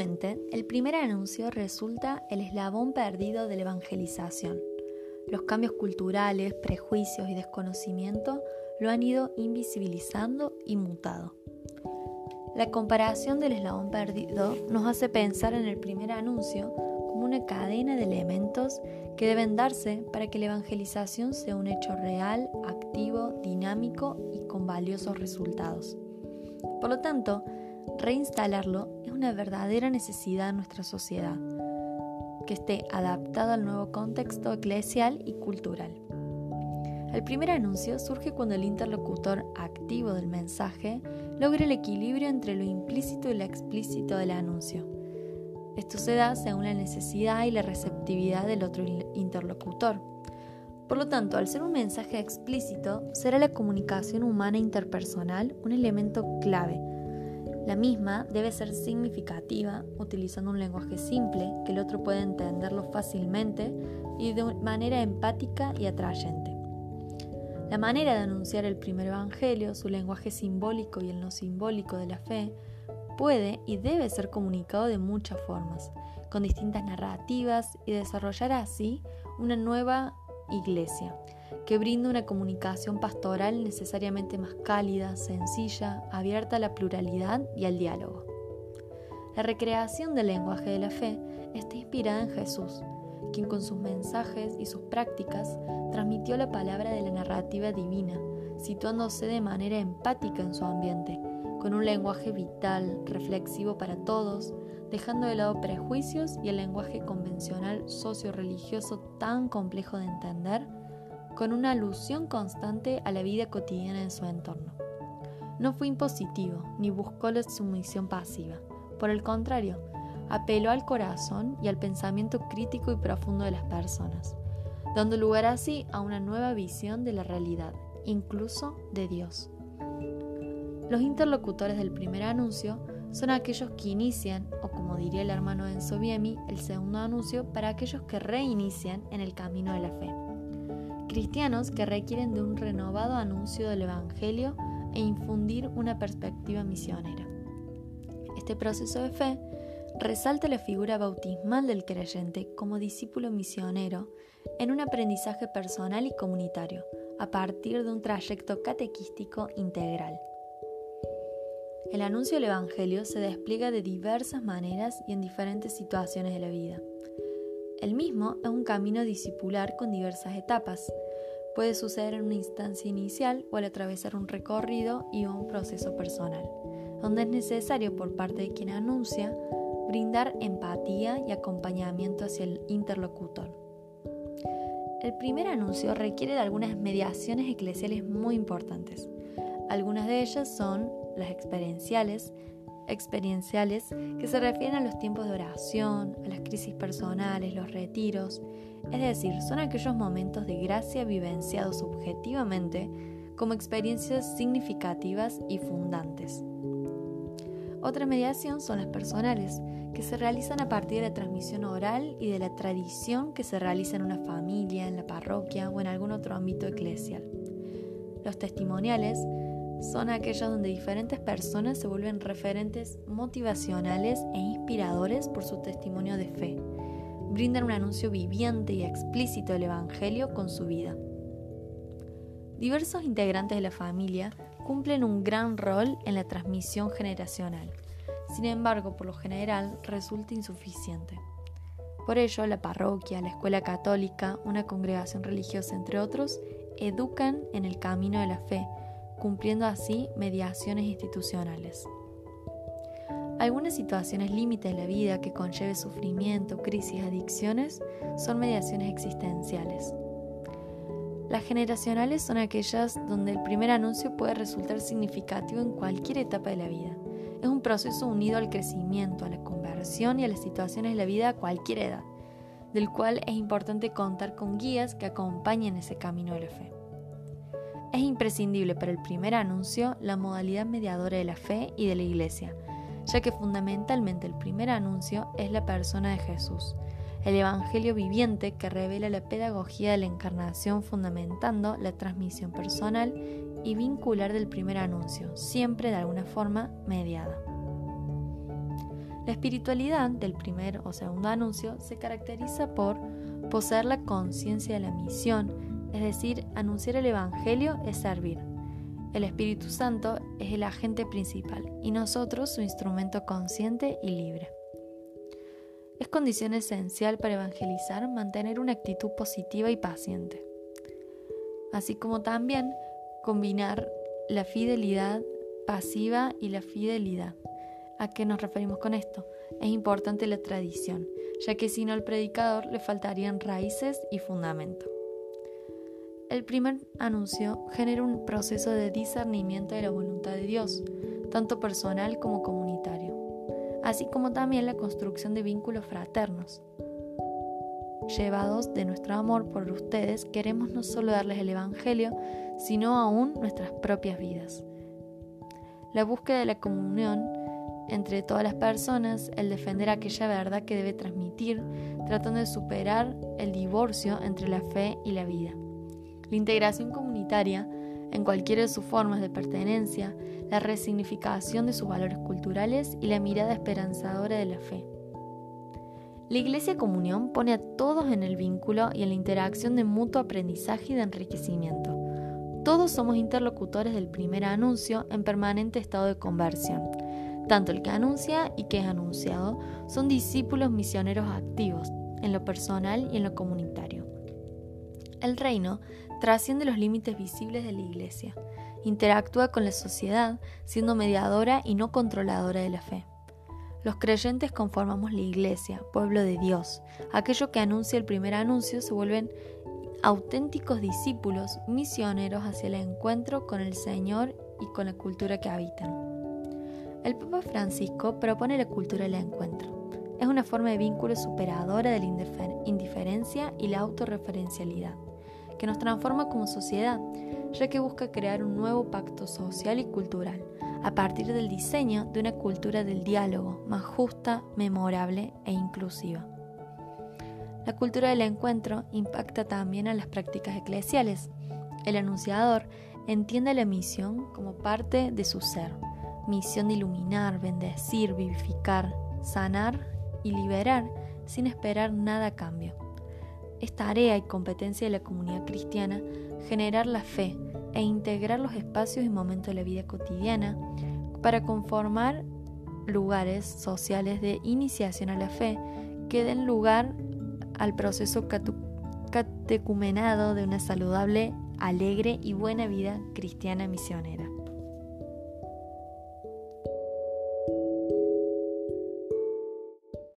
El primer anuncio resulta el eslabón perdido de la evangelización. Los cambios culturales, prejuicios y desconocimiento lo han ido invisibilizando y mutado. La comparación del eslabón perdido nos hace pensar en el primer anuncio como una cadena de elementos que deben darse para que la evangelización sea un hecho real, activo, dinámico y con valiosos resultados. Por lo tanto, reinstalarlo es una verdadera necesidad en nuestra sociedad, que esté adaptado al nuevo contexto eclesial y cultural. El primer anuncio surge cuando el interlocutor activo del mensaje logra el equilibrio entre lo implícito y lo explícito del anuncio. Esto se da según la necesidad y la receptividad del otro interlocutor. Por lo tanto, al ser un mensaje explícito, será la comunicación humana interpersonal un elemento clave. La misma debe ser significativa, utilizando un lenguaje simple que el otro pueda entenderlo fácilmente y de manera empática y atrayente. La manera de anunciar el primer evangelio, su lenguaje simbólico y el no simbólico de la fe, puede y debe ser comunicado de muchas formas, con distintas narrativas y desarrollar así una nueva iglesia, que brinda una comunicación pastoral necesariamente más cálida, sencilla, abierta a la pluralidad y al diálogo. La recreación del lenguaje de la fe está inspirada en Jesús, quien con sus mensajes y sus prácticas transmitió la palabra de la narrativa divina, situándose de manera empática en su ambiente, con un lenguaje vital, reflexivo para todos, dejando de lado prejuicios y el lenguaje convencional socio-religioso tan complejo de entender, con una alusión constante a la vida cotidiana en su entorno. No fue impositivo, ni buscó la sumisión pasiva. Por el contrario, apeló al corazón y al pensamiento crítico y profundo de las personas, dando lugar así a una nueva visión de la realidad, incluso de Dios. Los interlocutores del primer anuncio son aquellos que inician, o como diría el hermano Enzo Biemi, el segundo anuncio para aquellos que reinician en el camino de la fe. Cristianos que requieren de un renovado anuncio del Evangelio e infundir una perspectiva misionera. Este proceso de fe resalta la figura bautismal del creyente como discípulo misionero en un aprendizaje personal y comunitario, a partir de un trayecto catequístico integral. El anuncio del Evangelio se despliega de diversas maneras y en diferentes situaciones de la vida. El mismo es un camino discipular con diversas etapas. Puede suceder en una instancia inicial o al atravesar un recorrido y un proceso personal, donde es necesario por parte de quien anuncia brindar empatía y acompañamiento hacia el interlocutor. El primer anuncio requiere de algunas mediaciones eclesiales muy importantes. Algunas de ellas son las experienciales, experienciales que se refieren a los tiempos de oración, a las crisis personales, los retiros, es decir, son aquellos momentos de gracia vivenciados subjetivamente como experiencias significativas y fundantes. Otra mediación son las personales, que se realizan a partir de la transmisión oral y de la tradición que se realiza en una familia, en la parroquia o en algún otro ámbito eclesial. Los testimoniales son aquellos donde diferentes personas se vuelven referentes motivacionales e inspiradores por su testimonio de fe. Brindan un anuncio viviente y explícito del Evangelio con su vida. Diversos integrantes de la familia cumplen un gran rol en la transmisión generacional. Sin embargo, por lo general, resulta insuficiente. Por ello, la parroquia, la escuela católica, una congregación religiosa, entre otros, educan en el camino de la fe, cumpliendo así mediaciones institucionales. Algunas situaciones límites de la vida que conlleve sufrimiento, crisis, adicciones son mediaciones existenciales. Las generacionales son aquellas donde el primer anuncio puede resultar significativo en cualquier etapa de la vida. Es un proceso unido al crecimiento, a la conversión y a las situaciones de la vida a cualquier edad, del cual es importante contar con guías que acompañen ese camino de la fe. Es imprescindible para el primer anuncio la modalidad mediadora de la fe y de la iglesia, ya que fundamentalmente el primer anuncio es la persona de Jesús, el Evangelio viviente que revela la pedagogía de la encarnación fundamentando la transmisión personal y vincular del primer anuncio, siempre de alguna forma mediada. La espiritualidad del primer o segundo anuncio se caracteriza por poseer la conciencia de la misión, es decir, anunciar el Evangelio es servir. El Espíritu Santo es el agente principal y nosotros su instrumento consciente y libre. Es condición esencial para evangelizar mantener una actitud positiva y paciente, así como también combinar la fidelidad pasiva y la fidelidad. ¿A qué nos referimos con esto? Es importante la tradición, ya que si no al predicador le faltarían raíces y fundamento. El primer anuncio genera un proceso de discernimiento de la voluntad de Dios, tanto personal como comunitario, así como también la construcción de vínculos fraternos. Llevados de nuestro amor por ustedes, queremos no solo darles el Evangelio, sino aún nuestras propias vidas. La búsqueda de la comunión entre todas las personas, el defender aquella verdad que debe transmitir, tratando de superar el divorcio entre la fe y la vida. La integración comunitaria, en cualquiera de sus formas de pertenencia, la resignificación de sus valores culturales y la mirada esperanzadora de la fe. La Iglesia Comunión pone a todos en el vínculo y en la interacción de mutuo aprendizaje y de enriquecimiento. Todos somos interlocutores del primer anuncio en permanente estado de conversión. Tanto el que anuncia y que es anunciado son discípulos misioneros activos, en lo personal y en lo comunitario. El reino trasciende los límites visibles de la Iglesia, interactúa con la sociedad siendo mediadora y no controladora de la fe. Los creyentes conformamos la Iglesia, pueblo de Dios. Aquello que anuncia el primer anuncio se vuelven auténticos discípulos misioneros hacia el encuentro con el Señor y con la cultura que habitan. El Papa Francisco propone la cultura del encuentro. Es una forma de vínculo superadora de la indiferencia y la autorreferencialidad, que nos transforma como sociedad, ya que busca crear un nuevo pacto social y cultural, a partir del diseño de una cultura del diálogo más justa, memorable e inclusiva. La cultura del encuentro impacta también a las prácticas eclesiales. El anunciador entiende la misión como parte de su ser, misión de iluminar, bendecir, vivificar, sanar y liberar sin esperar nada a cambio. Es tarea y competencia de la comunidad cristiana generar la fe e integrar los espacios y momentos de la vida cotidiana para conformar lugares sociales de iniciación a la fe que den lugar al proceso catecumenado de una saludable, alegre y buena vida cristiana misionera.